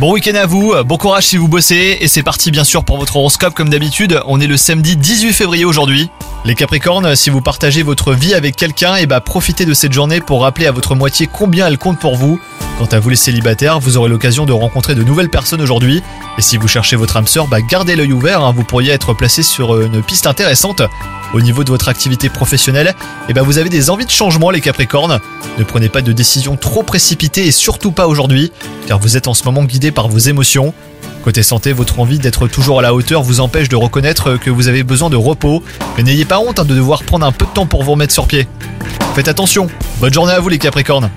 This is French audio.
Bon week-end à vous, bon courage si vous bossez, et c'est parti bien sûr pour votre horoscope comme d'habitude, on est le samedi 18 février aujourd'hui. Les Capricornes, si vous partagez votre vie avec quelqu'un, et bah profitez de cette journée pour rappeler à votre moitié combien elle compte pour vous. Quant à vous les célibataires, vous aurez l'occasion de rencontrer de nouvelles personnes aujourd'hui, et si vous cherchez votre âme sœur, bah gardez l'œil ouvert, hein, vous pourriez être placé sur une piste intéressante. Au niveau de votre activité professionnelle, et bah vous avez des envies de changement les Capricornes. Ne prenez pas de décisions trop précipitées et surtout pas aujourd'hui, car vous êtes en ce moment guidé par vos émotions. Côté santé, votre envie d'être toujours à la hauteur vous empêche de reconnaître que vous avez besoin de repos, mais n'ayez pas honte hein, de devoir prendre un peu de temps pour vous remettre sur pied. Faites attention, bonne journée à vous les Capricornes